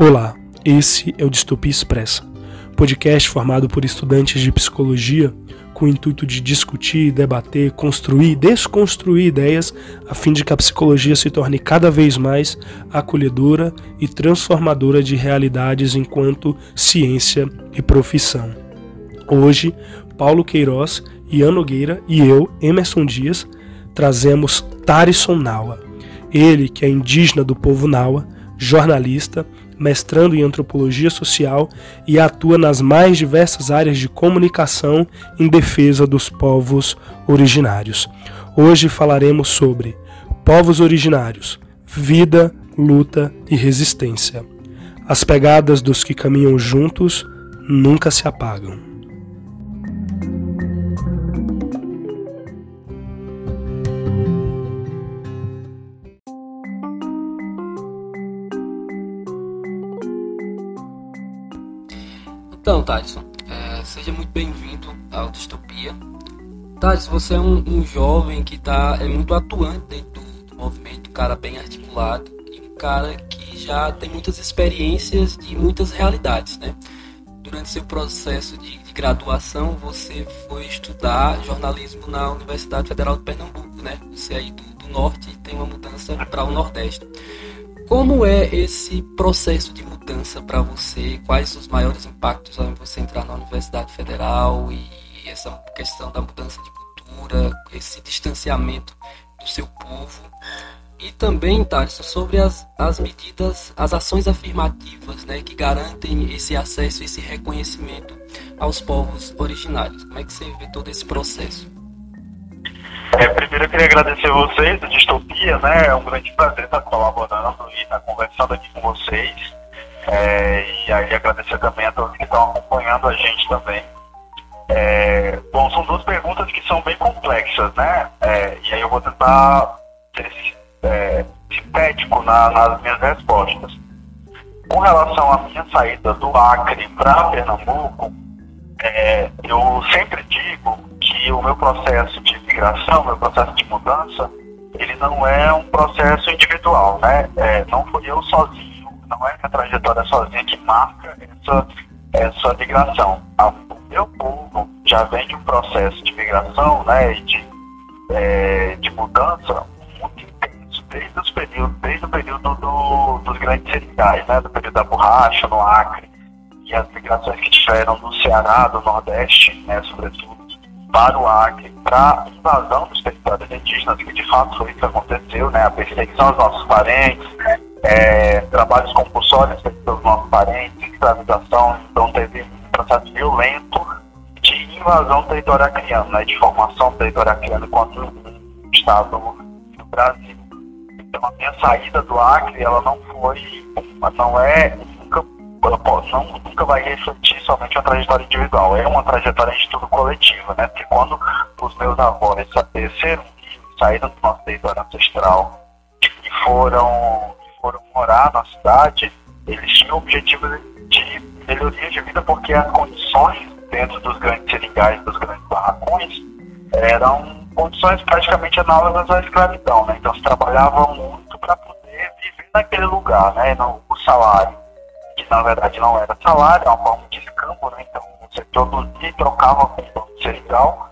Olá, esse é o Distopia Expressa, podcast formado por estudantes de psicologia com o intuito de discutir, debater, construir desconstruir ideias a fim de que a psicologia se torne cada vez mais acolhedora e transformadora de realidades enquanto ciência e profissão. Hoje, Paulo Queiroz, Ian Nogueira e eu, Emerson Dias, trazemos Tarison Nawa. Ele, que é indígena do povo Nawa, jornalista, mestrando em antropologia social e atua nas mais diversas áreas de comunicação em defesa dos povos originários. Hoje falaremos sobre povos originários, vida, luta e resistência. As pegadas dos que caminham juntos nunca se apagam. Então, Thaleson, é, seja muito bem-vindo ao Distopia. Thaleson, você é um, um jovem que tá, é muito atuante dentro do, movimento, um cara bem articulado e um cara que já tem muitas experiências de muitas realidades, né? Durante seu processo de, de graduação, você foi estudar jornalismo na Universidade Federal de Pernambuco, né? Você aí do, do norte tem uma mudança para o nordeste. Como é esse processo de mudança para você? Quais os maiores impactos ao você entrar na Universidade Federal e essa questão da mudança de cultura, esse distanciamento do seu povo? E também, Thales, sobre as, as medidas, as ações afirmativas né, que garantem esse acesso, esse reconhecimento aos povos originários. Como é que você vê todo esse processo? É, primeiro eu queria agradecer vocês, a Distopia, né? É um grande prazer estar colaborando e estar conversando aqui com vocês. É, e aí agradecer também a todos que estão acompanhando a gente também. É, bom, são duas perguntas que são bem complexas, né? É, e aí eu vou tentar ser é, sintético na, nas minhas respostas. Com relação à minha saída do Acre para Pernambuco, é, eu sempre digo que o meu processo de migração, meu processo de mudança, ele não é um processo individual, né? É, não fui eu sozinho, não é minha trajetória sozinha que marca essa, essa migração. O meu povo já vem de um processo de migração, né, e de, é, de mudança muito intenso, desde, os períodos, desde o período do, dos grandes cereais, né, do período da borracha, no Acre, e as migrações que tiveram no Ceará, do Nordeste, né, sobretudo, para o Acre, para a invasão dos territórios indígenas, que de fato foi isso que aconteceu, né, a perseguição aos nossos parentes, é, trabalhos compulsórios pelos nossos parentes, escravização, então teve um processo violento de invasão territorial acreana, né, de formação territorial acreana enquanto Estado do Brasil. Então a minha saída do Acre, ela não foi, não é não, nunca vai refletir somente uma trajetória individual, é uma trajetória de estudo coletiva, né? Porque quando os meus avós desceram saíram do nosso território ancestral e foram, foram morar na cidade, eles tinham o objetivo de melhoria de vida porque as condições dentro dos grandes seringais, dos grandes barracões, eram condições praticamente análogas à escravidão, né? Então se trabalhava muito para poder viver naquele lugar, né? No, o salário na verdade não era salário, era uma forma de escambo, né? Então você produzia e trocava com o seringal,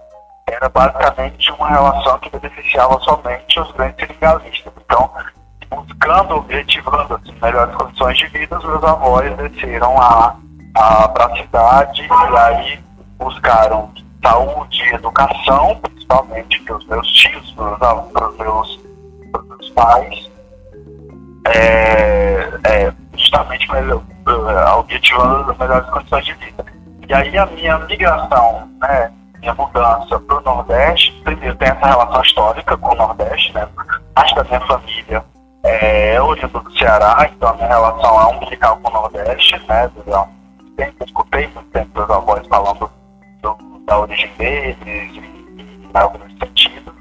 era basicamente uma relação que beneficiava somente os grandes seringalistas. Então, buscando, objetivando assim, melhores condições de vida, os meus avós desceram a, a, para a cidade e aí buscaram saúde e educação, principalmente para os meus tios, para os meus, meus pais, é, é, justamente objetivando as melhores condições de vida. E aí a minha migração, né, minha mudança para o Nordeste, primeiro tem essa relação histórica com o Nordeste, né, parte da minha família é oriundo do Ceará, então a minha relação é umbilical com o Nordeste, né, eu sempre escutei muito tempo meus avós falando do, da origem deles e, e algo nesse sentido.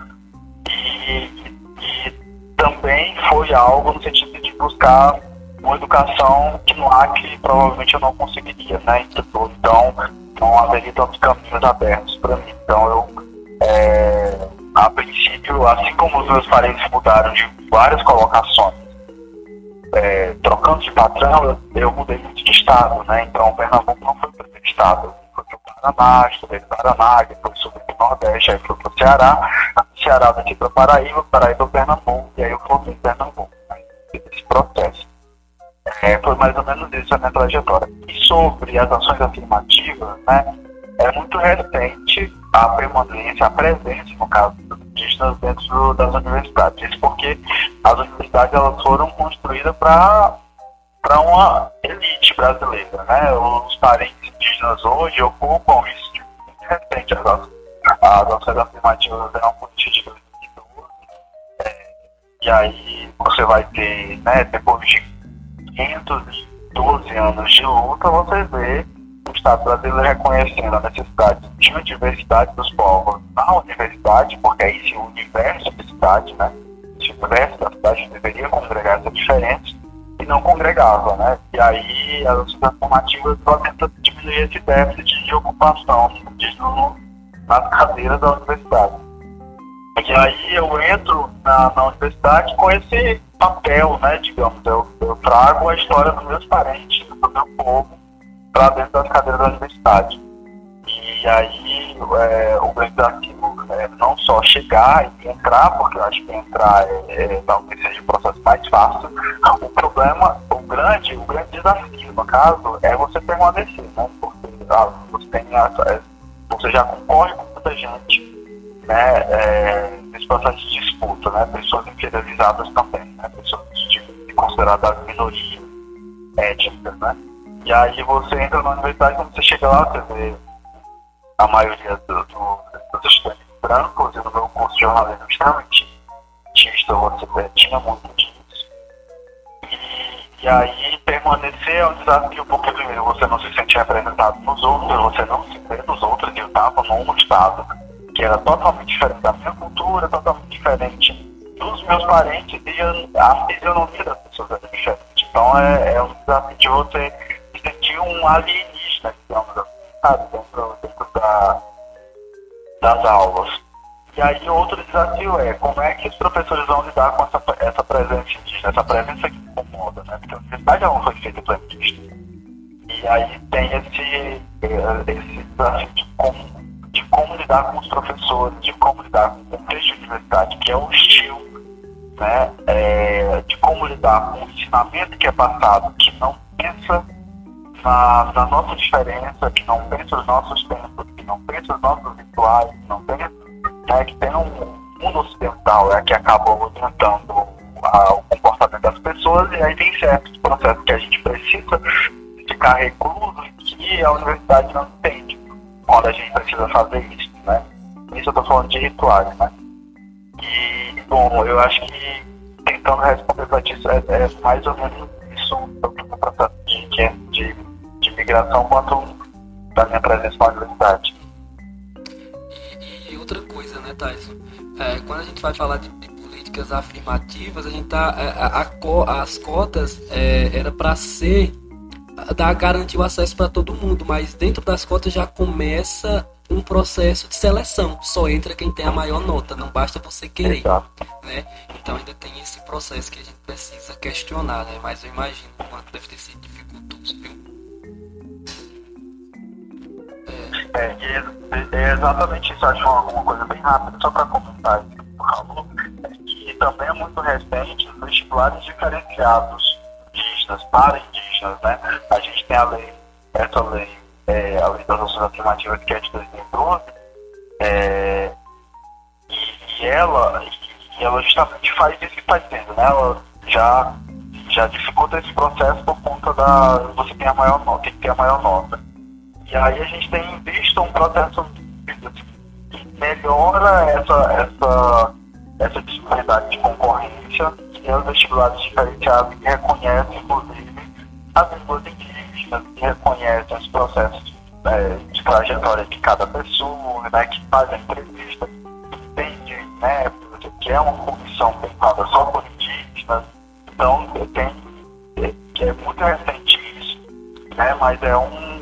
E, e, e também foi algo no sentido de buscar uma educação que no Acre provavelmente eu não conseguiria, né? Então, não haveria tantos caminhos abertos para mim. Então, eu, é, a princípio, assim como os meus parentes mudaram de várias colocações é, trocando de patrão, eu, mudei muito de estado, né? Então, Pernambuco não foi o primeiro estado. Foi para o Paraná, estudei no Paraná, depois subi para o Nordeste, aí fui para o Ceará, Ceará daqui para Paraíba, Paraíba, Pernambuco, e aí eu formei em Pernambuco. Né? Esse processo. É, foi mais ou menos isso a minha trajetória. E sobre as ações afirmativas, né? É muito recente a permanência, a presença, no caso dos indígenas, dentro das universidades. Isso porque as universidades elas foram construídas para para uma elite brasileira, né? Os parentes indígenas hoje ocupam isso de muito recente. As, as ações afirmativas eram políticas de 2012. É, e aí você vai ter, né, depois de 512 anos de luta, você vê o Estado brasileiro reconhecendo a necessidade de uma diversidade dos povos na universidade, porque é esse universo da cidade, né? Esse universo da cidade deveria congregar essas diferentes e não congregava, né? E aí as sociedades formativas tentam diminuir esse déficit de ocupação de, nas cadeiras da universidade. E aí eu entro na, na universidade com esse papel, né, digamos, eu, eu trago a história dos meus parentes, do meu povo, para dentro das cadeiras da universidade. E aí é, o grande desafio é não só chegar e entrar, porque eu acho que entrar é, é talvez seja o processo mais fácil. O problema, o grande, o grande desafio, no caso, é você permanecer, né? Porque ah, você, tem é, você já concorre com muita gente né, é, nesse processo de disputa, né? Pessoas inferiorizadas também, né? Pessoas de, de consideradas minorias étnicas, né? E aí você entra na universidade, quando você chega lá, você vê a maioria do, do, dos estudantes brancos, e no meu curso de jornalismo extremamente artista, você tinha muito disso. E, e aí permanecer é um desafio, porque primeiro você não se sente representado nos outros, você não se vê nos outros, e eu estava num estado que era totalmente diferente da minha cultura, totalmente diferente dos meus parentes, e a fisionomia das pessoas era diferente. Então é, é um desafio de você sentir um alienígena, digamos assim, dentro, dentro da, das aulas. E aí outro desafio é como é que os professores vão lidar com essa, essa presença indígena, essa presença que incomoda, né? Porque a universidade não foi feita para indígena. E aí tem esse, esse desafio de lidar com os professores, de como lidar com o contexto de universidade, que é hostil, né? É, de como lidar com o ensinamento que é passado, que não pensa na, na nossa diferença, que não pensa os nossos tempos, que não pensa os nossos rituais, que não pensa, né, que tem um mundo ocidental é, que acaba orientando o comportamento das pessoas e aí tem certos processos que a gente precisa ficar recluso que a universidade não entende quando a gente precisa fazer isso, né? Isso eu estou falando de rituais, né? E, bom, eu acho que tentando responder para isso é, é mais ou menos isso o processo de, de migração quanto da minha presença na universidade. E, e outra coisa, né, Tyson? É, quando a gente vai falar de, de, políticas afirmativas, a gente tá. É, a, a, as cotas é, era para ser dar garantir o acesso para todo mundo, mas dentro das cotas já começa um processo de seleção. Só entra quem tem a maior nota, não basta você querer. Né? Então ainda tem esse processo que a gente precisa questionar, né? Mas eu imagino o quanto deve ter sido dificultoso, viu? É, é, é exatamente isso. Acho uma, coisa bem rápida, só para comentar falou, é que também é muito recente os vestibulares diferenciados indígenas, para indígenas, né? A gente tem a lei, essa lei, é, a ações afirmativas que é de 2012, é, e, e, ela, e ela justamente faz isso que está dizendo, né? Ela já, já dificulta esse processo por conta da. Você tem a maior nota, tem que ter a maior nota. E aí a gente tem visto um processo que melhora essa, essa, essa disparidade de concorrência e os vestibulares diferenciados que reconhecem, inclusive, as línguas indígenas, que reconhecem os processos é, de trajetória de cada pessoa, né, que fazem entrevista, que entende, né, que é uma comissão pensada só por indígenas. Então, tem, que é muito recente isso, né, mas é um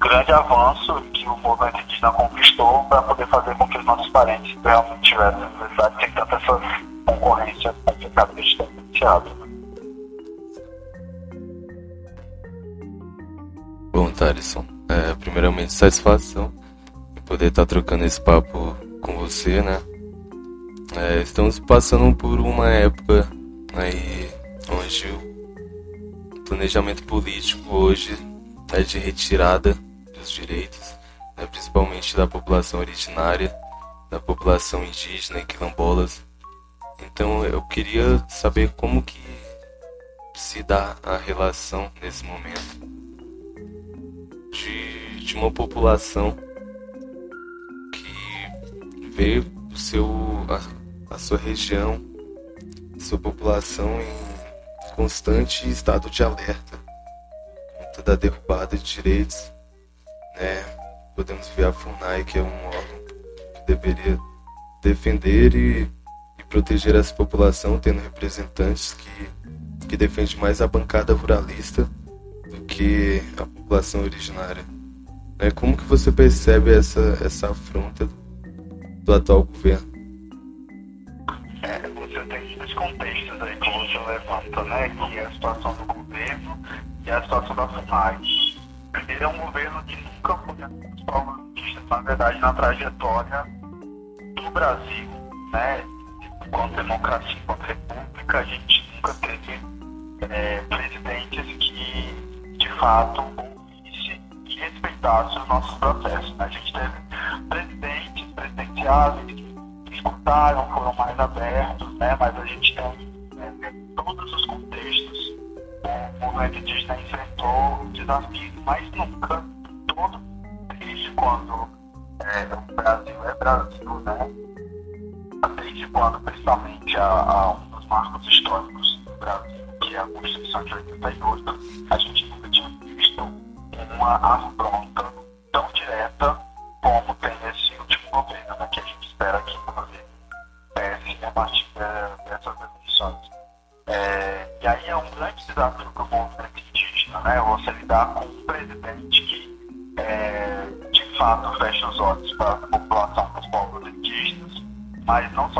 grande avanço que o movimento indígena conquistou para poder fazer com que os nossos parentes realmente tivessem universidade sem tanta essa concorrência complicada que a gente tem. Thaleson. É, primeiramente, satisfação em poder estar trocando esse papo com você, né? É, estamos passando por uma época aí onde o planejamento político hoje é de retirada dos direitos, né, principalmente da população originária, da população indígena e quilombolas. Então eu queria saber como que se dá a relação nesse momento de, de uma população que vê o seu, a, a sua região, sua população em constante estado de alerta conta da derrubada de direitos, né? Podemos ver a FUNAI, que é um órgão que deveria defender e, e proteger essa população, tendo representantes que que defende mais a bancada ruralista do que a população originária. É, como que você percebe essa, essa afronta do, do atual governo? É, você tem dois contextos aí que você levanta, né? Que é a situação do governo e a situação da FUNAI. Ele é um governo que nunca foi protagonista, na verdade, na trajetória do Brasil, né? Enquanto democracia, enquanto república, a gente nunca teve é, presidentes que, de fato, ouvisse e respeitassem os nossos processos. Né? A gente teve presidentes presidenciais que escutaram, foram mais abertos, né? mas a gente tem né, todos os contextos o movimento indígena enfrentou desafios, mas nunca, todo desde quando é, o Brasil é Brasil, né? desde quando, principalmente, a, a um dos marcos históricos do Brasil que é a Constituição de 88, a gente uma afronta tão direta como tem esse último governo, né, que a gente espera que inclusive cesse a partir dessas eleições. É, e aí é um grande desafio para o movimento indígena, né, você lidar com um presidente que é, de fato fecha os olhos para a população dos povos indígenas, mas não só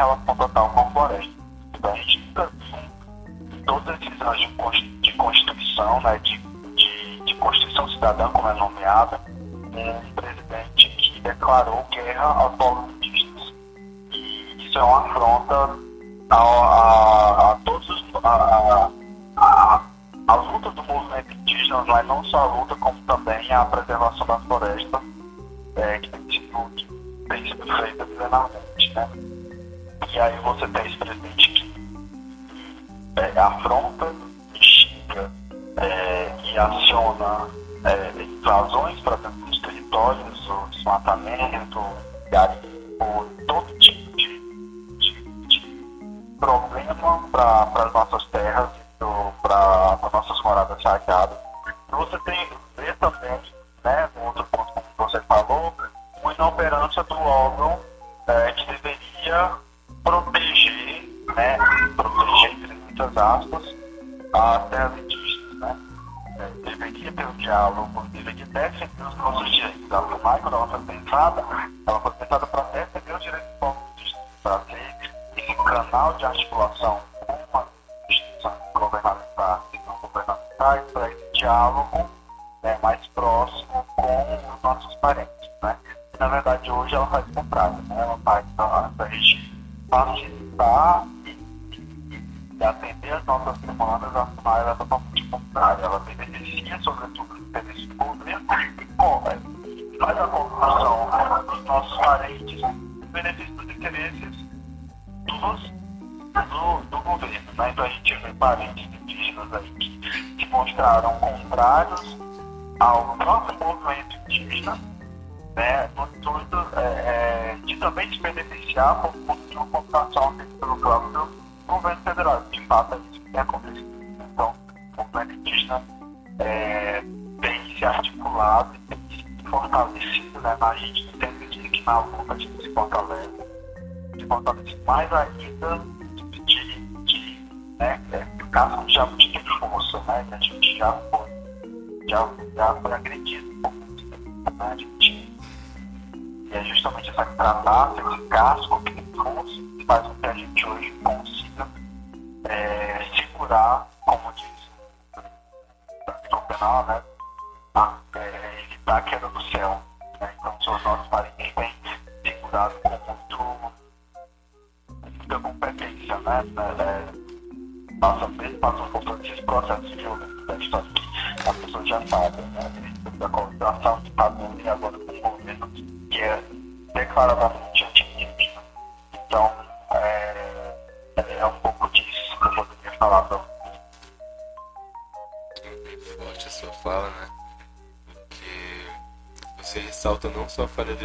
relação total com a floresta. Então a gente viu todos esses anos de constituição, né, de, de, de Constituição Cidadã, como é nomeada, um presidente que declarou guerra aos indígenas. E isso é uma afronta a, a, a todos os. A, a, a luta do movimento indígena não é não só a luta, como também a preservação da floresta, é, que tem sido feita plenamente. Né? E aí você tem esse presidente que é, afronta, xinga é, e aciona é, invasões para dentro dos territórios, o desmatamento, garimpo, todo tipo de, de, de problema para as nossas terras para nossas moradas sagradas. Você tem ver também, né, outro ponto que você falou, uma inoperância do órgão aspas, as terras indígenas, né. É, deveria ter um diálogo, deveria defender os nossos direitos. A quando ela foi pensada, mostraram contrários ao próprio movimento indígena, né? no intuito é, é, de também se beneficiar por conta de uma computação pelo próprio governo federal. De fato, é isso que tem acontecido. Então, o movimento indígena é, tem se articulado tem se fortalecido né, na gente, no sentido de que na luta a gente se fortalece, se fortalece mais ainda já foi, já, já foi agredido por né, e é justamente essa tratar esse casco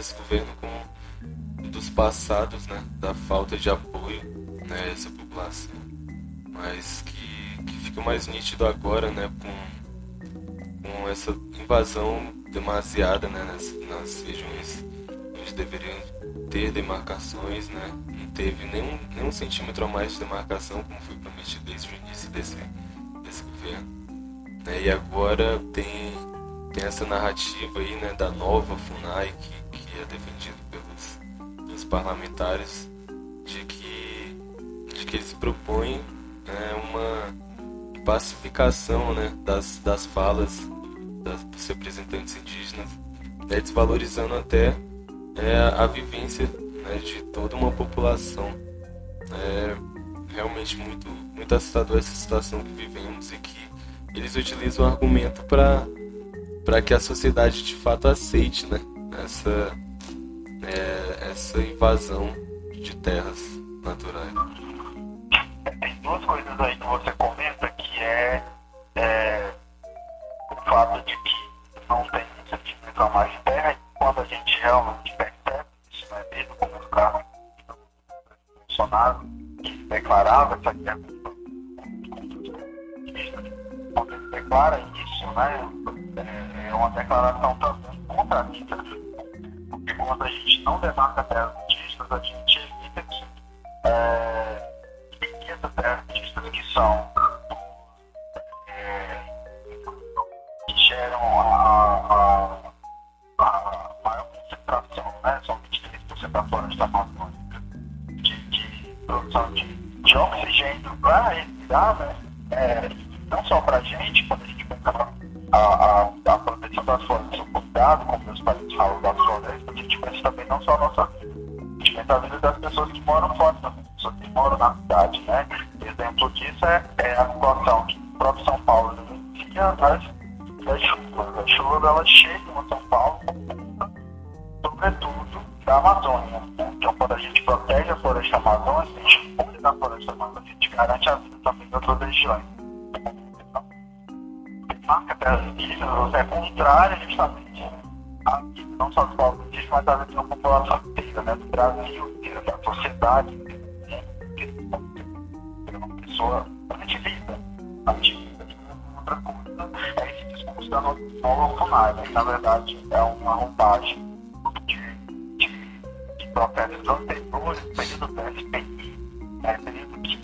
desse governo, como dos passados, né? Da falta de apoio né, a essa população. Mas que, que fica mais nítido agora, né? Com, com essa invasão demasiada né, nas, nas regiões onde deveriam ter demarcações, né? Não teve nenhum, nenhum centímetro a mais de demarcação, como foi prometido desde o início desse, desse governo. Né? E agora tem, tem essa narrativa aí, né, da nova FUNAI, que, que é defendido pelos, pelos parlamentares, de que, de que eles propõem né, uma pacificação né, das, das falas das, dos representantes indígenas, né, desvalorizando até é, a vivência né, de toda uma população. É realmente muito, muito assustador essa situação que vivemos e que eles utilizam o argumento para que a sociedade de fato aceite né, essa, é, essa invasão de terras naturais. Tem duas coisas aí que você comenta que é, é o fato de que não tem sentimento a mais de terra e quando a gente realmente percebe isso, né, desde o começo do Bolsonaro, que declarava essa guerra quando ele declara isso, né, é uma declaração também contradita, porque quando a gente não demarca terras indígenas, a gente evita que é, essas terras indígenas que são é, que geram a, a, a maior concentração, né, são 23% da floresta amazônica, de, de produção de, de oxigênio para respirar, né, é, não só para a gente, quando a gente pensa a, a, a proteção das florestas, cuidado, como meus pais falam, das florestas, a gente pensa também não só a nossa vida, a gente pensa a vida das pessoas que moram fora, das pessoas que moram na cidade, né? Exemplo disso é, é a situação que o próprio São Paulo vivencia das, das chuvas. As chuvas, elas São Paulo, sobretudo da Amazônia. Né? Então, quando a gente protege a floresta amazônica, a gente cuida da floresta amazônica, a gente garante a vida também de outras regiões marca terras indígenas é contrária justamente vida, não só dos indígenas, mas da população inteira, né, do Brasil inteiro, da sociedade inteira, né, que uma pessoa antivida, antivida de outra coisa, é esse discurso da nova FUNAI, né, que na verdade é uma roupagem de, de, de anteriores, período do SPI, né, período que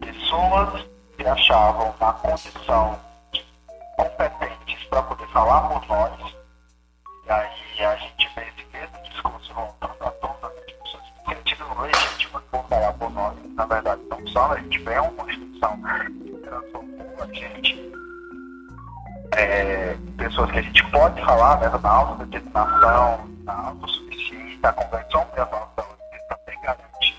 pessoas se achavam na condição competentes para poder falar por nós. E aí a gente vê esse mesmo discurso voltando a todas as discussões no sentido legítimo por falar por nós. Na verdade, não só a gente vê uma Constituição que transformou a gente. É, pessoas que a gente pode falar né, na autodeterminação, na autossuficiência, a Convenção Universal também garante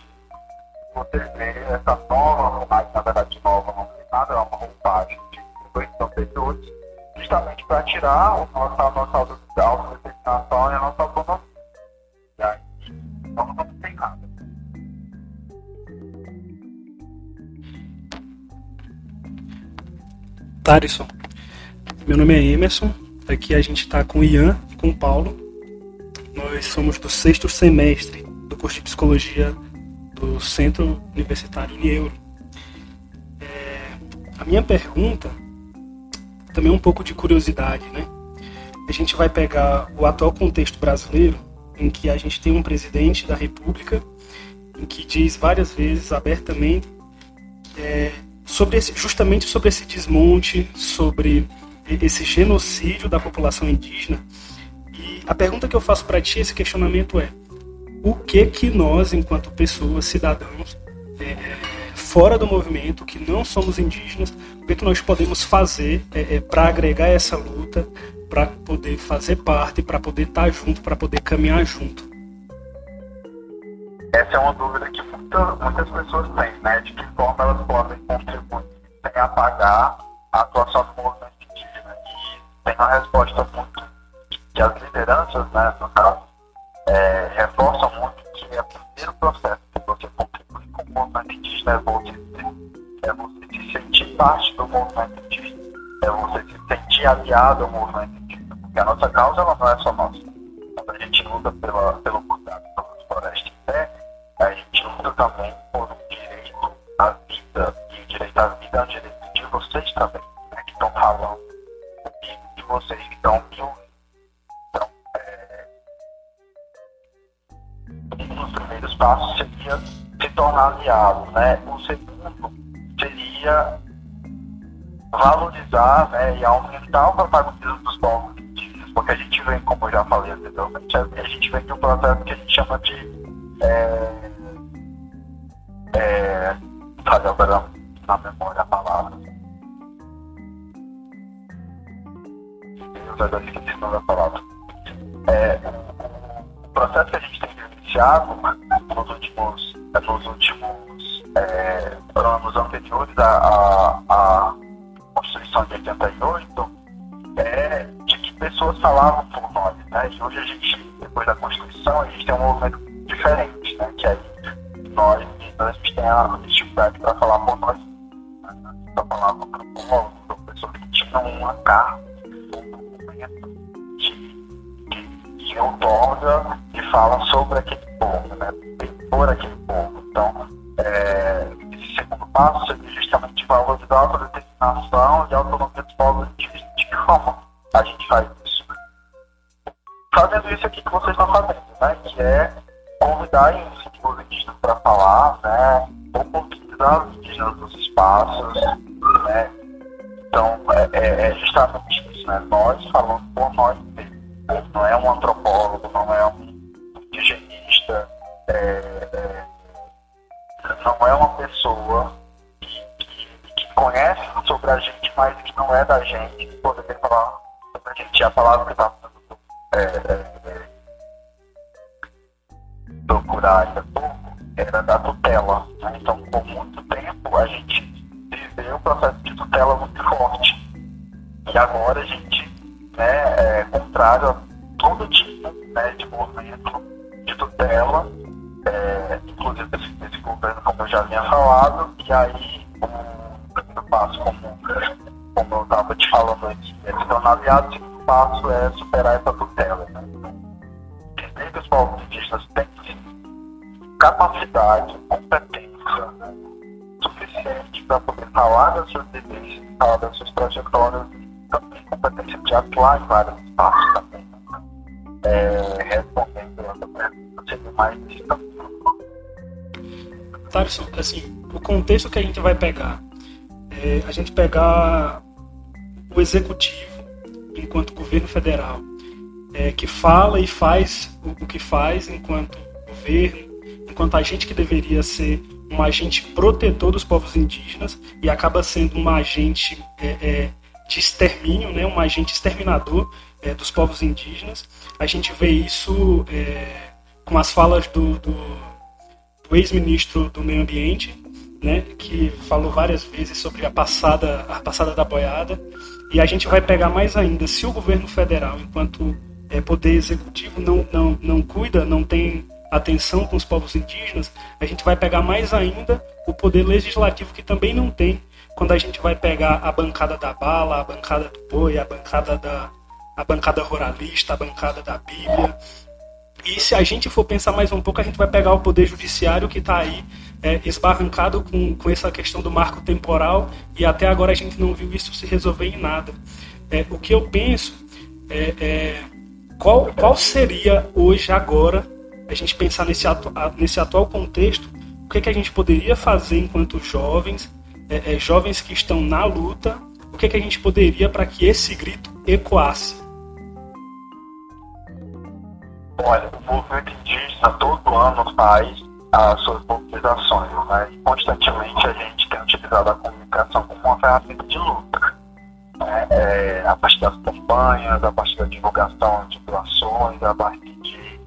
você vê essa nova, mas na verdade nova não tem nada, é uma roupagem de convenção anteriores, justamente para tirar o nosso, a nossa Tarisson. Meu nome é Emerson. Aqui a gente está com o Ian e com o Paulo. Nós somos do sexto semestre do curso de psicologia do Centro Universitário Nieuro. É, a minha pergunta, também é um pouco de curiosidade, né? A gente vai pegar o atual contexto brasileiro, em que a gente tem um presidente da República, em que diz várias vezes abertamente é, sobre esse, justamente sobre esse desmonte, sobre esse genocídio da população indígena. E a pergunta que eu faço para ti, esse questionamento é: o que que nós, enquanto pessoas, cidadãos, é, é, fora do movimento, que não somos indígenas, o que que nós podemos fazer é, é para agregar essa luta, para poder fazer parte, para poder estar tá junto, para poder caminhar junto? Essa é uma dúvida que muita, muitas pessoas têm, né? De que forma elas podem apagar a atuação do movimento indígena. E tem uma resposta muito que as lideranças, né, no caso, é, reforçam muito que é o primeiro processo que você contribui com o movimento indígena é você, é você se sentir parte do movimento indígena, é você se sentir aliado ao movimento indígena, porque a nossa causa ela não é só nossa. Quando a gente luta pela, pelo cuidado pelas florestas a gente luta também aliado, né? O segundo seria valorizar né, e aumentar o protagonismo dos povos indígenas, porque a gente vem, como eu já falei anteriormente, a gente vem de um processo que a gente chama de é, justamente valorizar a autodeterminação e autonomia dos povos indígenas. De que forma a gente faz isso? Fazendo isso aqui que vocês estão fazendo, né? Que é convidar os indígenas para falar, né? Oportunizar os indígenas nos espaços, né? Então, é, é, é justamente isso, né? Nós falando por nós mesmos. Não é um antropólogo, não é um indigenista, é, é, não é uma pessoa conhece sobre a gente, mas que não é da gente, poderia falar sobre a gente. A palavra que está é, é, é era da tutela. Né? Então, por muito tempo, a gente viveu um processo de tutela muito forte. E agora a gente, né, é contrário a todo tipo né, de movimento de tutela, é, inclusive desse, desse governo, como eu já havia falado, e aí o passo, como, como eu estava te falando é se tornar aliado, o passo é superar essa tutela. Né? Que os indígenas têm capacidade, competência suficiente para poder falar das suas vivências, falar das suas trajetórias também competência de atuar em vários espaços também. É, respondendo essa pergunta, mais isso. Tarso, assim, o contexto que a gente vai pegar, é a gente pegar o executivo enquanto governo federal, é, que fala e faz o, o que faz enquanto governo, enquanto agente que deveria ser um agente protetor dos povos indígenas e acaba sendo um agente é, é, de extermínio, né, um agente exterminador é, dos povos indígenas. A gente vê isso é, com as falas do, do, do ex-ministro do Meio Ambiente, né, que falou várias vezes sobre a passada, a passada da boiada. E a gente vai pegar mais ainda, se o governo federal, enquanto é, poder executivo, não, não, não cuida, não tem atenção com os povos indígenas, a gente vai pegar mais ainda o poder legislativo que também não tem quando a gente vai pegar a bancada da bala, a bancada do boi, a bancada da a bancada ruralista, a bancada da Bíblia. E se a gente for pensar mais um pouco, a gente vai pegar o poder judiciário que está aí é, esbarrancado com, com essa questão do marco temporal e até agora a gente não viu isso se resolver em nada. É, o que eu penso é, é qual, qual seria hoje, agora, a gente pensar nesse, atu, nesse atual contexto, o que, é que a gente poderia fazer enquanto jovens, é, é, jovens que estão na luta, o que, é que a gente poderia para que esse grito ecoasse? Olha, o movimento indígena todo ano faz as suas mobilizações, né? E constantemente a gente tem utilizado a comunicação como uma ferramenta de luta. Né? É, a partir das campanhas, a partir da divulgação de doações, a partir de.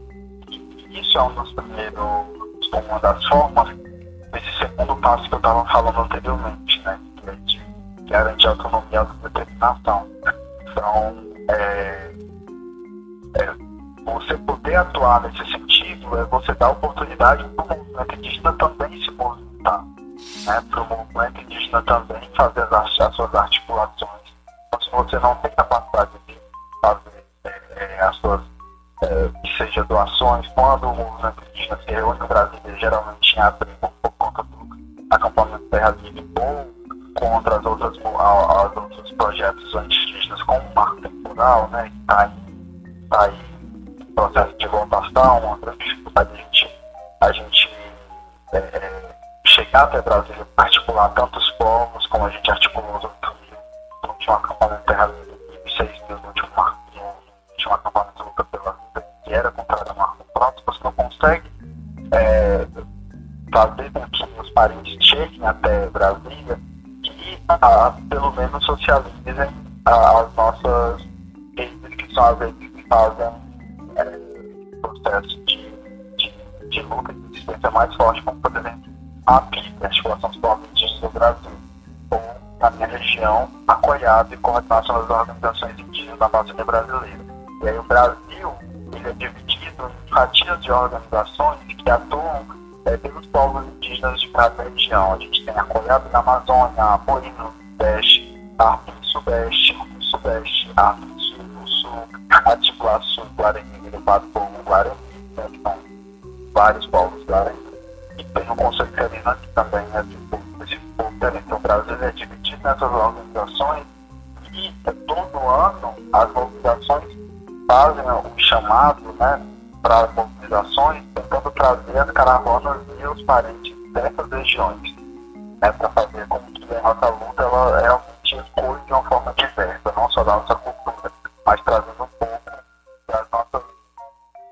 Isso é um dos primeiros, uma das formas desse segundo passo que eu estava falando anteriormente, né? Que é de garantir autonomia e autodeterminação. Então, é, é, você poder atuar nesse sentido é você dar oportunidade para o movimento indígena também se movimentar, né? para o movimento indígena também fazer as, as suas articulações. Então, se você não tem capacidade de fazer é, as suas, é, que seja doações, quando o movimento indígena se reúne no Brasil, geralmente em abril, por conta do acampamento Terra Livre ou contra as outras, as outros projetos anti-indígenas, como o Marco Temporal, né, que está aí, tá aí processo de votação, uma grande a gente, a gente é, chegar até Brasília, articular tantos povos, como a gente articulou os 8 mil no último acampamento Terra e 6 mil no último, no último acampamento Luta pela Vida, que era contra a Marco Pronto, você não consegue é, fazer com que os parentes cheguem até Brasília e a, pelo menos socializem as nossas redes, que são as redes que fazem processo de, de, de luta e resistência mais forte, como por exemplo a PIB, a Articulação Povos Indígenas do Brasil, ou na minha região, a COIAB, Coordenação das Organizações Indígenas da Amazônia Brasileira. E aí o Brasil ele é dividido em fatias de organizações que atuam é, pelos povos indígenas de cada região. A gente tem a COIAB na Amazônia, a Morim no Sudeste, a ARP no Sudeste, Sudeste, a ARP no Sul, Sul, a Tiguaçu, Guarani agrupado por um Guarani, né, que são vários povos Guarani, e tem o Conselho Carina, que também é de povo Então o Brasil é dividido nessas organizações. E é, todo ano as mobilizações fazem um chamado né, para as mobilizações, tentando trazer as caravanas e os parentes dessas regiões, né, para fazer com que a nossa luta ela realmente escolha de uma forma diversa, não só da nossa cultura, mas trazendo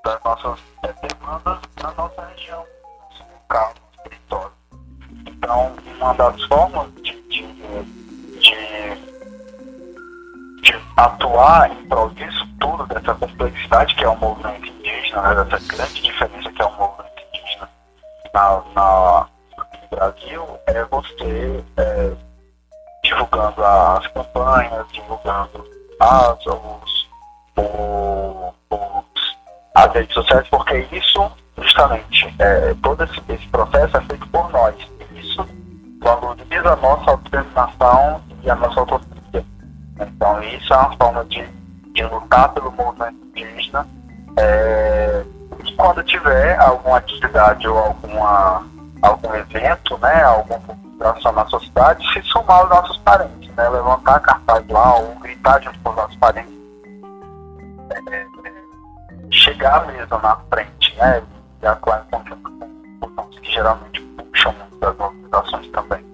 das nossas demandas na nossa região, nosso local, nosso território. Então, uma das formas de, de, de, de atuar em prol disso tudo, dessa complexidade que é o movimento indígena, né, dessa grande diferença que é o movimento indígena na, na, no Brasil, é você é, divulgando as campanhas, divulgando as, os, o, as redes sociais, porque isso, justamente, é, todo esse, esse processo é feito por nós. E isso valoriza a nossa autodeterminação e a nossa autonomia. Então, isso é uma forma de, de lutar pelo movimento indígena. É, e quando tiver alguma atividade ou alguma, algum evento, né, alguma população na sociedade, se somar aos nossos parentes, né, levantar cartaz lá ou gritar junto com os nossos parentes. É chegar mesmo na frente, né? E atuar em conjunto com os que geralmente puxam muito das organizações também.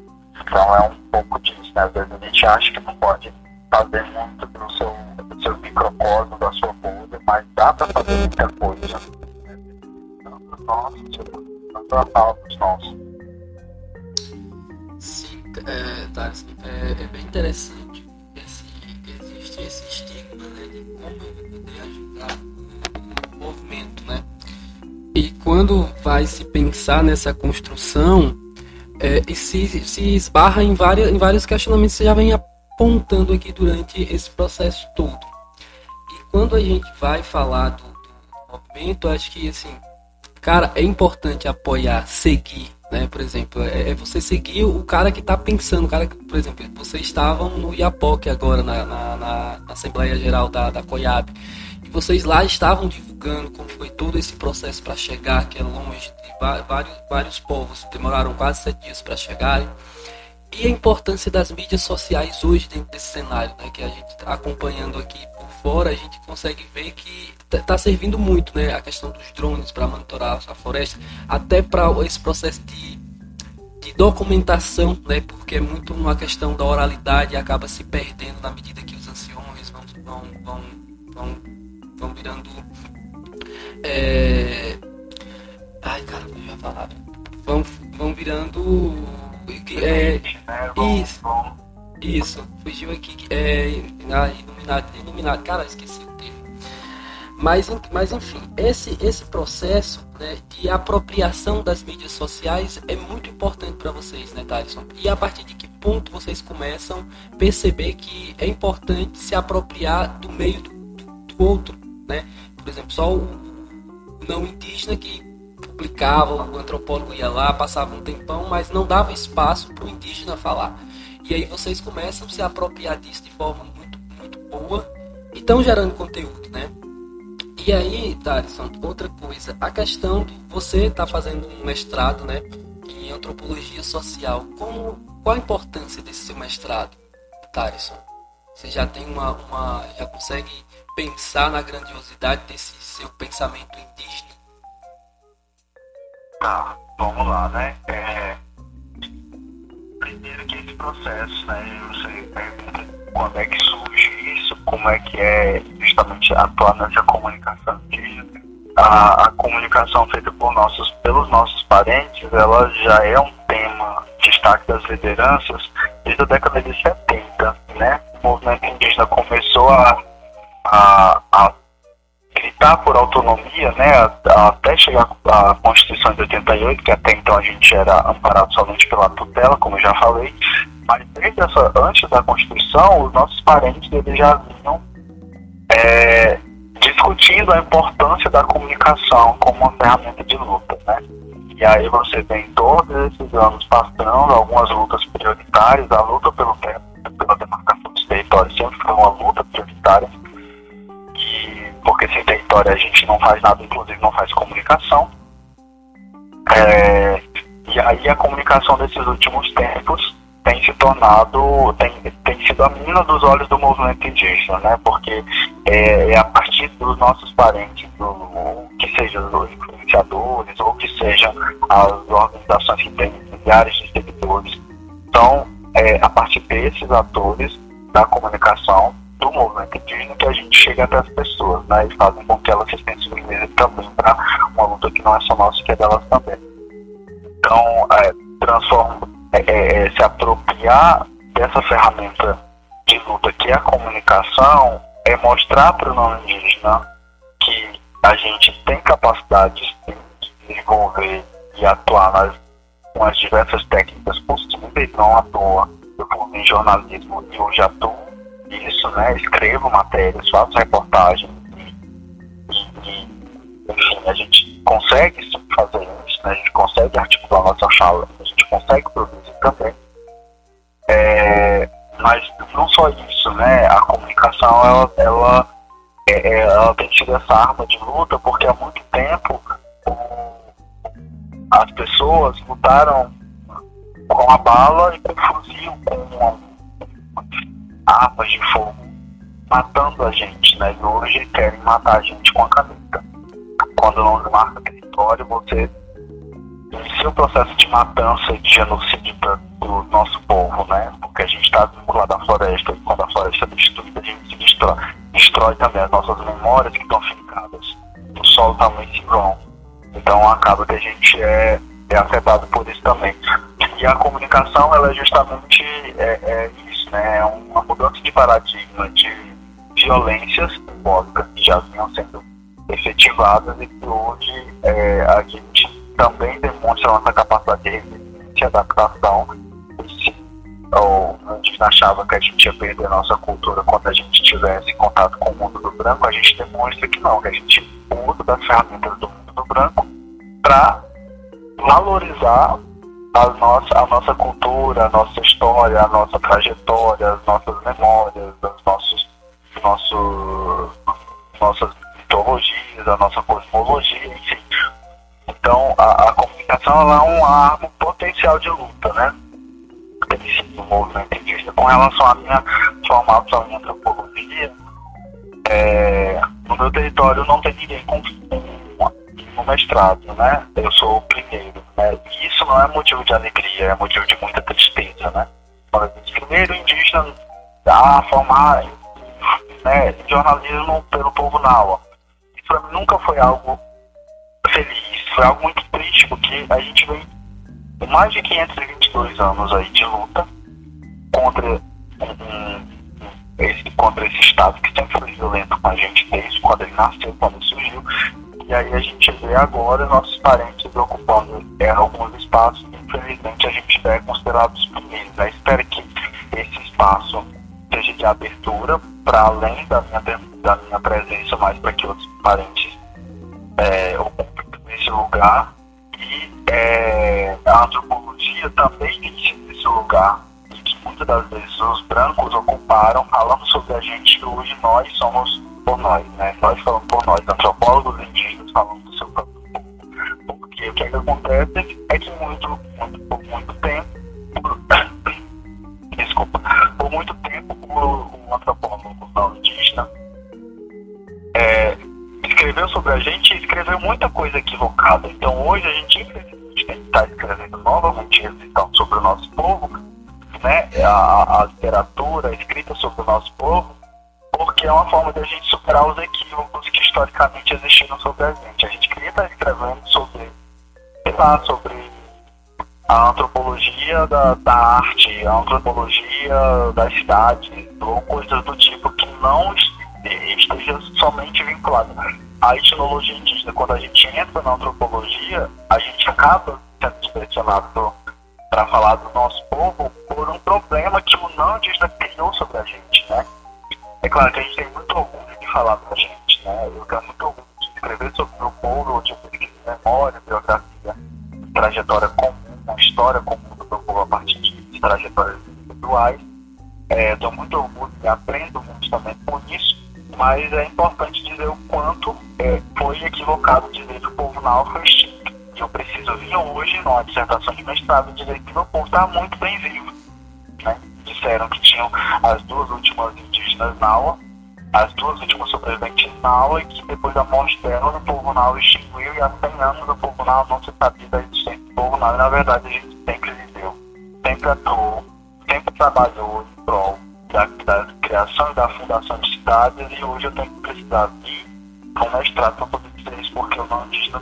Então é um pouco disso, né? Às vezes a gente acha que não pode fazer muito do seu, do seu microcosmo, da sua bolha, mas dá para fazer muita coisa. Tanto nós, tanto a dos nossos. Sim, é, tá, é, é bem interessante esse, existe esse estigma né, de como quando vai se pensar nessa construção, é, se, se esbarra em, várias, em vários questionamentos que você já vem apontando aqui durante esse processo todo. E quando a gente vai falar do, do movimento, acho que assim, cara, é importante apoiar, seguir né? Por exemplo, é, é você seguir o cara que está pensando, o cara que, por exemplo, vocês estavam no IAPOC agora, na, na, na Assembleia Geral da, da COIAB, vocês lá estavam divulgando como foi todo esse processo para chegar, que é longe de vários, vários povos, demoraram quase sete dias para chegarem. E a importância das mídias sociais hoje dentro desse cenário, né, que a gente está acompanhando aqui por fora, a gente consegue ver que está servindo muito, né, a questão dos drones para monitorar a floresta, até para esse processo de, de documentação, né, porque é muito uma questão da oralidade e acaba se perdendo na medida que os anciões vão, vão, vão, vão, vão virando. É... Ai, cara, eu já falava. Vão, vão virando é, isso. Isso, fugiu aqui. É, iluminado, iluminado. Cara, esqueci o termo. Mas, mas enfim, esse, esse processo né, de apropriação das mídias sociais é muito importante para vocês, né, Thaleson? E a partir de que ponto vocês começam a perceber que é importante se apropriar do meio do, do outro, né? Por exemplo, só o não indígena que publicava, o antropólogo ia lá, passava um tempão, mas não dava espaço para o indígena falar. E aí vocês começam a se apropriar disso de forma muito, muito boa e estão gerando conteúdo, né? E aí, Thaleson, outra coisa, a questão de você estar tá fazendo um mestrado, né, em antropologia social, como, qual a importância desse seu mestrado, Thaleson? Você já tem uma, uma, já consegue pensar na grandiosidade desse seu pensamento indígena Tá, vamos lá, né? É, primeiro que esse processo, né? Você pergunta quando é que surge isso, como é que é justamente atuar nessa comunicação indígena. A, a comunicação feita por nossos, pelos nossos parentes, ela já é um tema destaque das lideranças desde a década de 70, né? O movimento indígena começou a, a, a gritar por autonomia, né, até chegar à Constituição de 88, que até então a gente era amparado somente pela tutela, como eu já falei, mas desde essa, antes da Constituição, os nossos parentes eles já vinham é, discutindo a importância da comunicação como uma ferramenta de luta, né? E aí você vem todos esses anos passando, algumas lutas prioritárias, a luta pelo tempo, pela demarcação dos territórios sempre foi uma luta prioritária porque sem território a gente não faz nada, inclusive não faz comunicação. É, e aí a comunicação desses últimos tempos tem se tornado, tem, tem sido a mina dos olhos do movimento indígena, né? Porque é, é a partir dos nossos parentes, do, que sejam os influenciadores ou que sejam as organizações que têm milhares de seguidores, então é, a partir desses atores da comunicação do movimento indígena que a gente chega até as pessoas, né, e fazem com que elas se sensibilizem também para uma luta que não é só nossa, que é delas também. Então, é, transforma, é, é, é, se apropriar dessa ferramenta de luta que é a comunicação, é mostrar para o não indígena que a gente tem capacidade de desenvolver e atuar nas, com as diversas técnicas possíveis, não à toa. Eu formei jornalismo e hoje atuo isso, né? Escrevo matérias, faço reportagens e, e, enfim, a gente consegue fazer isso, né? A gente consegue articular nossa fala, a gente consegue produzir também. É, mas não só isso, né? A comunicação, ela, ela, é, é ela tem sido essa arma de luta porque há muito tempo as pessoas lutaram com a bala e com o fuzil, com armas de fogo matando a gente, né? E hoje querem matar a gente com a caneta. Quando não marca território, você inicia o processo de matança e de genocídio do nosso povo, né? Porque a gente está vinculado à floresta e quando a floresta é destruída, a gente destrói, destrói também as nossas memórias que estão fincadas. O solo também se vão. Então acaba que a gente é, é afetado por isso também. E a comunicação, ela é justamente é, é né, é uma mudança de paradigma de violências simbólicas que já vinham sendo efetivadas e que hoje é, a gente também demonstra nossa capacidade de resiliência e adaptação. Se o indígena achava que a gente ia perder a nossa cultura quando a gente estivesse em contato com o mundo do branco, a gente demonstra que não, que a gente usa das ferramentas do mundo do branco para valorizar a nossa, a nossa cultura, a nossa história, a nossa trajetória, as nossas memórias, os nossos, nossos, nossas mitologias, a nossa cosmologia, enfim. Então, a, a comunicação ela é um arma potencial de luta, né? Do movimento indígena. Com relação à minha formação em antropologia, é, no meu território não tem ninguém com, com, com mestrado, né? Eu sou o primeiro, né? E isso não é motivo de alegria, é motivo de muita tristeza, né? Primeiro indígena a formar né, jornalismo pelo povo Naua. Isso para mim nunca foi algo feliz, foi algo muito triste, porque a gente vem mais de 522 anos aí de luta contra esse, contra esse Estado que sempre foi violento com a gente desde quando ele nasceu, quando ele surgiu. E aí a gente vê agora nossos parentes ocupando é, alguns espaços que infelizmente a gente é considerado os primeiros. Né? Espero que esse espaço seja de abertura para além da minha, da minha presença, mais para que outros parentes é, ocupem esse lugar. E é, a antropologia também tem sido esse lugar das vezes os brancos ocuparam, falando sobre a gente, hoje nós somos por nós, né? Nós falamos por nós, antropólogos indígenas falando do seu próprio povo. Porque o que, é que acontece é que muito, muito, por muito tempo, desculpa, por muito tempo o, o antropólogo não indígena é, escreveu sobre a gente e escreveu muita coisa equivocada. Então hoje a gente estar escrevendo novamente então, sobre o nosso? A, a literatura escrita sobre o nosso povo, porque é uma forma de a gente superar os equívocos que historicamente existiram sobre a gente. A gente queria estar escrevendo sobre, sei lá, sobre a antropologia da, da arte, a antropologia das cidades, ou coisas do tipo que não esteja somente vinculada à etnologia indígena. Quando a gente entra na antropologia, a gente acaba sendo direcionado para falar do nosso povo problema que o não indígena criou sobre a gente, né? É claro que a gente tem muito orgulho de falar da gente, né? Eu tenho muito orgulho de escrever sobre o meu povo, de memória, biografia, trajetória comum uma história comum do meu povo a partir de trajetórias individuais. É, muito orgulho e aprendo muito também com isso, mas é importante dizer o quanto é, foi equivocado dizer que o povo não foi extinto. E eu preciso vir hoje, numa dissertação de mestrado, dizer que meu povo está muito bem vivo. Últimas indígenas Naua, as duas últimas sobreviventes Naua, e que depois da morte dela, o povo Naua extinguiu, e há 100 anos o povo Naua não se sabia da existência do povo Naua. E, na verdade, a gente sempre viveu, sempre atuou, sempre trabalhou em prol da, da criação e da fundação de cidades, e hoje eu tenho que precisar vir com mestrado para poder dizer isso, porque o não indígena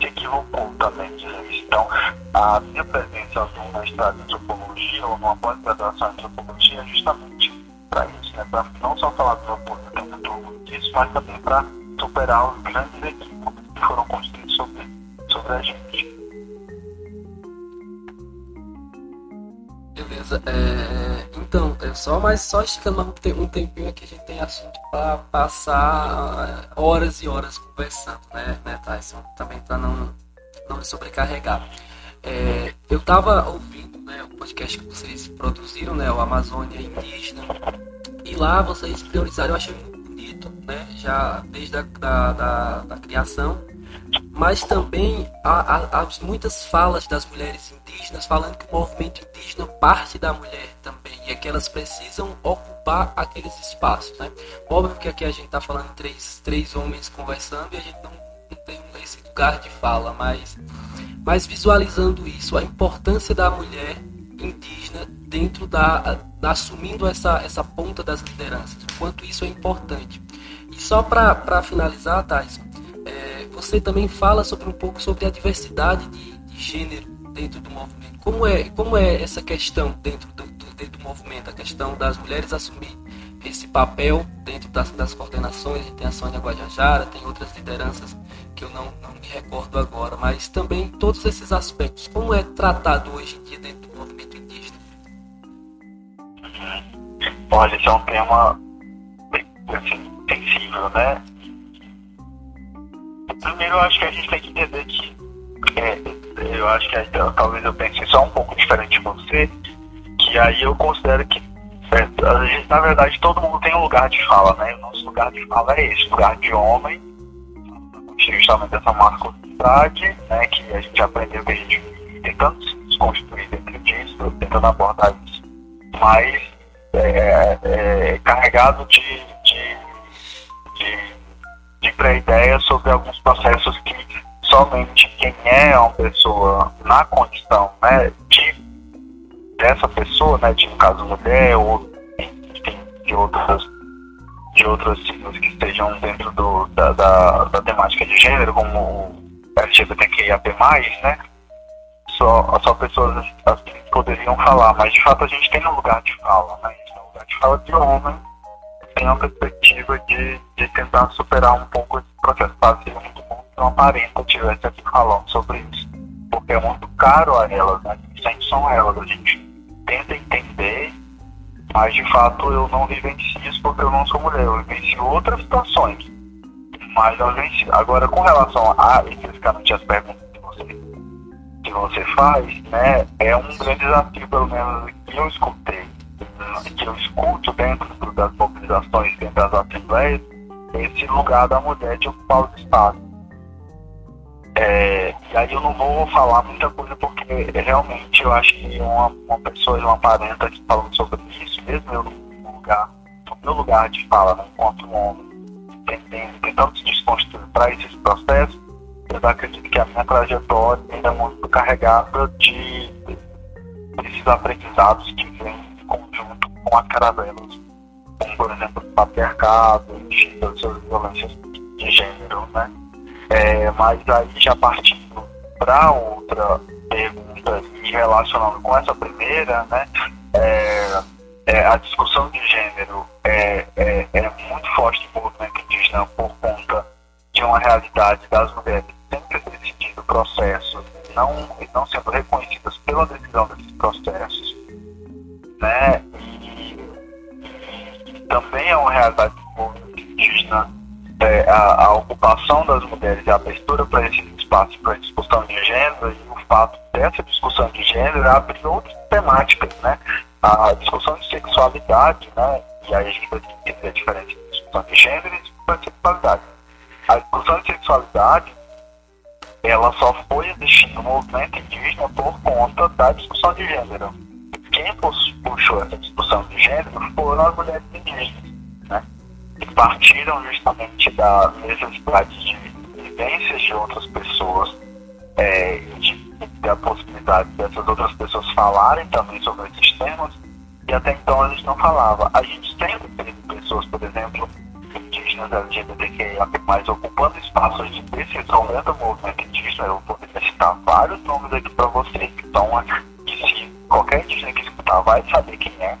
se equivocou também dizer isso. Então, a minha presença no mestrado em antropologia ou numa pós-graduação em antropologia é justamente para né? não só falar do eu tenho muito orgulho disso, mas também para superar os grandes equívocos que foram construídos sobre, sobre a gente. Beleza. É, então, é só mais só esticando um tempinho aqui, a gente tem assunto para passar horas e horas conversando, né, né Tyson? Também para não, não me sobrecarregar. É, eu estava ouvindo né, o podcast que vocês produziram, né, o Amazônia Indígena, e lá vocês priorizaram, eu achei muito bonito, né, já desde a da, da, da criação, mas também há, há, há, muitas falas das mulheres indígenas falando que o movimento indígena parte da mulher também e é que elas precisam ocupar aqueles espaços, né? Óbvio que aqui a gente está falando três, três homens conversando e a gente não, não tem esse lugar de fala, mas, mas visualizando isso, a importância da mulher indígena dentro da, assumindo essa, essa ponta das lideranças, o quanto isso é importante. E só para finalizar, Thais, é, você também fala sobre um pouco sobre a diversidade de, de, gênero dentro do movimento. Como é, como é essa questão dentro do, do, dentro do movimento, a questão das mulheres assumir esse papel dentro das, das coordenações, tem a Sônia Guajajara, tem outras lideranças que eu não, não me recordo agora, mas também todos esses aspectos, como é tratado hoje em dia dentro Olha, esse é um tema bem assim, sensível, né? Primeiro, eu acho que a gente tem que entender que É, eu acho que talvez eu pense só um pouco diferente de você, que aí eu considero que a gente, na verdade todo mundo tem um lugar de fala, né? O nosso lugar de fala é esse, lugar de homem, justamente dessa masculinidade, né? Que a gente aprendeu que a gente tentando se desconstruir dentro disso, tentando abordar isso, mas é, é, carregado de, de, de, de pré-ideia sobre alguns processos que somente quem é uma pessoa na condição né, de dessa pessoa, né, de no caso mulher ou enfim, de outras de outros signos que estejam dentro do, da, da, da temática de gênero, como o LGBTQIAP+, né, só, só pessoas assim poderiam falar, mas de fato a gente tem um lugar de fala, né, a gente um lugar de fala de homem, tem uma perspectiva de, de tentar superar um pouco esse processo passivo muito bom que uma parenta estivesse aqui falando sobre isso, porque é muito caro a elas, né, sempre são elas, a gente tenta entender, mas de fato eu não vivencio isso porque eu não sou mulher, eu vivencio outras situações, mas eu vivencio. Agora com relação a especificamente as perguntas que você, faz, né, é um grande desafio, pelo menos que eu escutei, que eu escuto dentro das mobilizações, dentro das assembleias, esse lugar da mulher de ocupar os espaços. É, e aí eu não vou falar muita coisa porque realmente eu acho que uma, uma pessoa uma parenta que falando sobre isso, mesmo eu no lugar, no meu lugar de fala, né, enquanto um homem, tentando se desconstruir para esses processos, eu acredito que a minha trajetória ainda é muito carregada de esses aprendizados que vêm em conjunto com as caravelas, como por exemplo patriarcado, as violências de gênero, né? É, mas aí já partindo para outra pergunta e relacionando com essa primeira, né? É, é, a discussão de gênero é, é, é muito forte no movimento indígena por conta de uma realidade das mulheres sempre decidindo processos não, não sendo reconhecidas pela decisão desses processos, né? E, e, também é uma realidade do indígena é, a, a, ocupação das mulheres e a abertura para esse espaço para discussão de gênero e o fato dessa discussão de gênero abrir outras temáticas, né? A discussão de sexualidade, né? E aí a gente que entender a diferença de discussão de gênero e discussão de sexualidade. A discussão de sexualidade, ela só foi existir no movimento indígena por conta da discussão de gênero. Quem puxou essa discussão de gênero foram as mulheres indígenas que partiram justamente da necessidade de vivências de outras pessoas é, de, da possibilidade dessas outras pessoas falarem também sobre esses temas e até então gente não falava. A gente sempre teve pessoas, por exemplo, indígenas LGBTQIA+, ocupando espaços de decisão dentro do movimento indígena. Eu poderia citar vários nomes aqui para vocês que estão que se qualquer indígena que escutar vai saber quem é.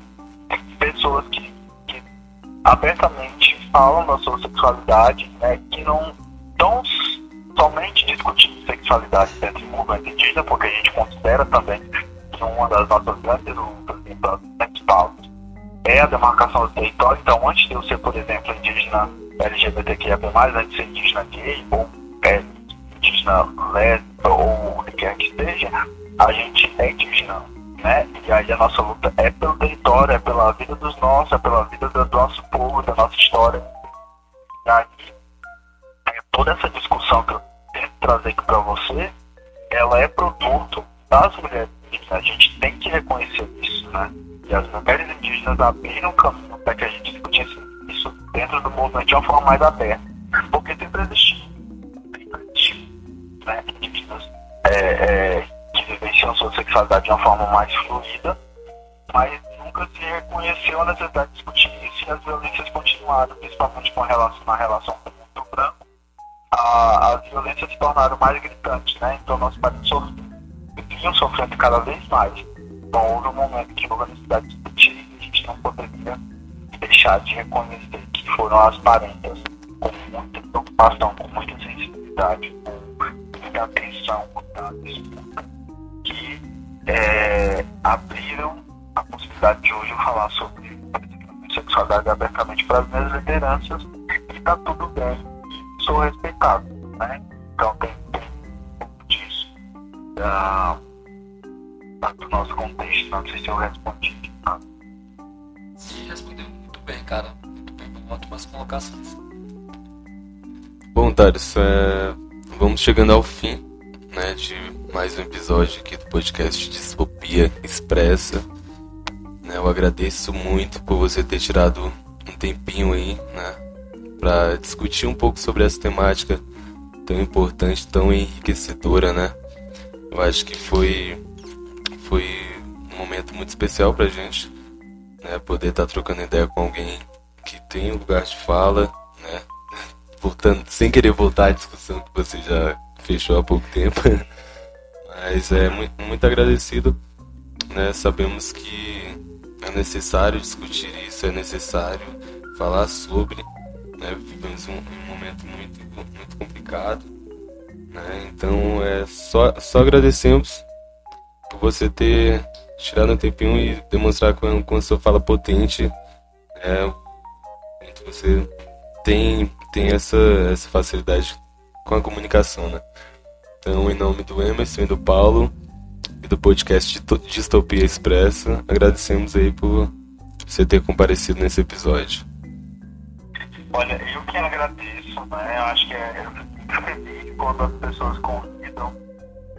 Pessoas que, que abertamente falam da sua sexualidade, né, que não estão somente discutindo sexualidade dentro do movimento indígena, porque a gente considera também que uma das nossas grandes lutas e pautas é a demarcação do território. Então, antes de eu ser, por exemplo, indígena LGBTQIA+, antes de ser indígena gay ou é, indígena lésbica ou o que quer que seja, a gente é indígena né? E aí a nossa luta é pelo território, é pela vida dos nossos, é pela vida do nosso povo, da nossa história. E aí, é, toda essa discussão que eu tento trazer aqui para você, ela é produto das mulheres indígenas. A gente tem que reconhecer isso, né? E as mulheres indígenas abriram caminho para que a gente dentro do movimento de uma forma mais aberta. Porque sempre existiu. Sempre existiu. Né? Indígenas é, é, vivenciam sua sexualidade de uma forma mais fluida, mas nunca se reconheceu a necessidade de discutir isso e as violências continuaram, principalmente com relação, na relação com o mundo branco. A, as violências se tornaram mais gritantes, né? Então nossos parentes vinham sofrendo cada vez mais. Então houve um momento que houve a necessidade de discutir e a gente não poderia deixar de reconhecer que foram as parentas com muita preocupação, com muita sensibilidade, com muita atenção, escuta que é, abriram a possibilidade de hoje eu falar sobre sexualidade abertamente para as minhas lideranças e está tudo bem sou respeitado, né? Então tem, um pouco disso. do nosso contexto. Não sei se eu respondi. Tá? Sim, respondeu muito bem, cara. Ótimas colocações. Bom, Darius, é... vamos chegando ao fim né, de mais um episódio aqui do podcast Distopia Expressa. Né, eu agradeço muito por você ter tirado um tempinho aí, né, para discutir um pouco sobre essa temática tão importante, tão enriquecedora, né? Eu acho que foi foi um momento muito especial pra gente, né, poder estar tá trocando ideia com alguém que tem um lugar de fala, né? Voltando, sem querer voltar à discussão que você já fechou há pouco tempo. Mas é muito, muito agradecido. Né? Sabemos que é necessário discutir isso, é necessário falar sobre. Né? Vivemos um, um momento muito, muito complicado. Né? Então é só, só agradecemos por você ter tirado um tempinho e demonstrar com, com a sua fala potente é, você tem, tem essa, essa facilidade com a comunicação, né? Então, em nome do Emerson e do Paulo e do podcast Distopia Expressa, agradecemos aí por você ter comparecido nesse episódio. Olha, eu que agradeço, né? Eu acho que é muito feliz quando as pessoas convidam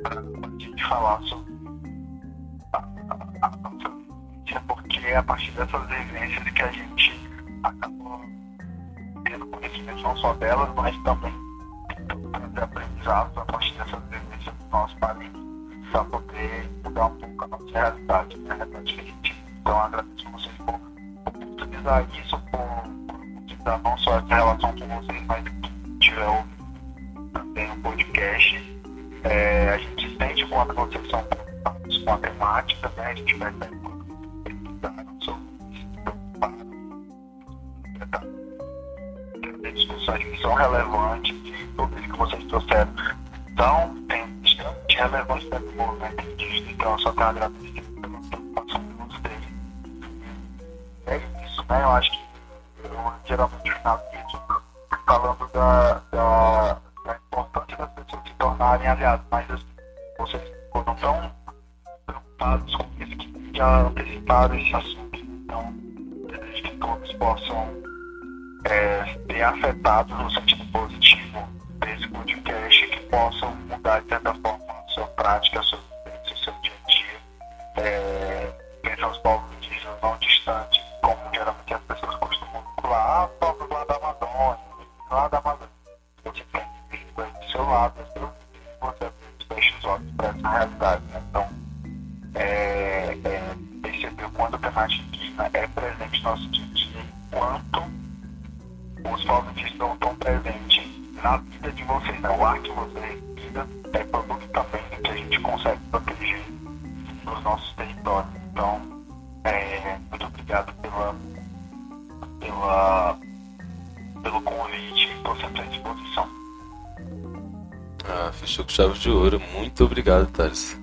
para a gente falar sobre a nossa vida, porque é a partir dessas vivências que a gente acaba tendo conhecimento não só delas, mas também trazer aprendizados a partir dessas vivências do nosso país para poder mudar um pouco a nossa realidade, né? a realidade que a gente Então agradeço a vocês por oportunizar isso, por, não só essa relação com vocês, mas quem tiver ouvindo também o podcast. É, a gente sente quando vocês são com a temática, né? a gente vai discussões que são relevantes tudo isso que vocês trouxeram tão tem de relevância do movimento indígena, então eu só a agradecer pela participação de vocês. É isso, né? Eu acho que Galters.